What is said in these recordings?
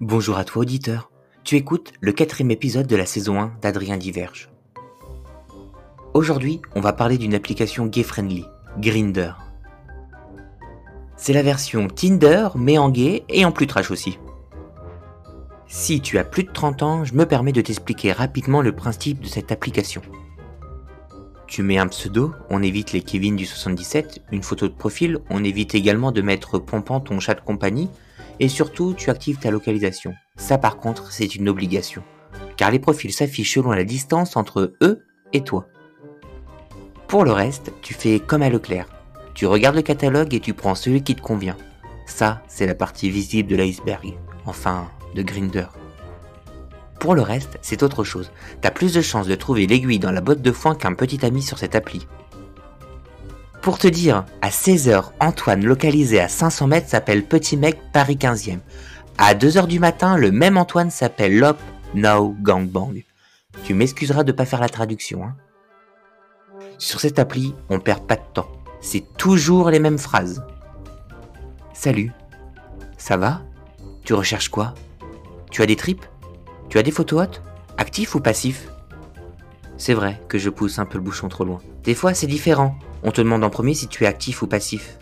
Bonjour à toi auditeur, tu écoutes le quatrième épisode de la saison 1 d'Adrien Diverge. Aujourd'hui, on va parler d'une application gay-friendly, Grinder. C'est la version Tinder, mais en gay et en plus trash aussi. Si tu as plus de 30 ans, je me permets de t'expliquer rapidement le principe de cette application. Tu mets un pseudo, on évite les Kevin du 77, une photo de profil, on évite également de mettre pompant ton chat de compagnie, et surtout, tu actives ta localisation. Ça par contre, c'est une obligation. Car les profils s'affichent selon la distance entre eux et toi. Pour le reste, tu fais comme à Leclerc. Tu regardes le catalogue et tu prends celui qui te convient. Ça, c'est la partie visible de l'iceberg. Enfin, de Grinder. Pour le reste, c'est autre chose. T'as plus de chances de trouver l'aiguille dans la botte de foin qu'un petit ami sur cette appli. Pour te dire, à 16h, Antoine localisé à 500 mètres s'appelle Petit Mec Paris 15e. À 2h du matin, le même Antoine s'appelle Lop Now Gangbang. Tu m'excuseras de pas faire la traduction. Hein. Sur cette appli, on perd pas de temps. C'est toujours les mêmes phrases. Salut. Ça va? Tu recherches quoi? Tu as des tripes? Tu as des photos hautes? Actif ou passif? C'est vrai que je pousse un peu le bouchon trop loin. Des fois, c'est différent. On te demande en premier si tu es actif ou passif.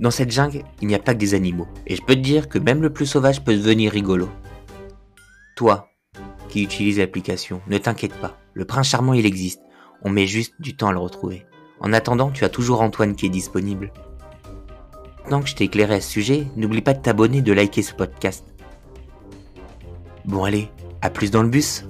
Dans cette jungle, il n'y a pas que des animaux, et je peux te dire que même le plus sauvage peut devenir rigolo. Toi, qui utilises l'application, ne t'inquiète pas, le prince charmant il existe, on met juste du temps à le retrouver. En attendant, tu as toujours Antoine qui est disponible. Maintenant que je t'ai éclairé à ce sujet, n'oublie pas de t'abonner et de liker ce podcast. Bon allez, à plus dans le bus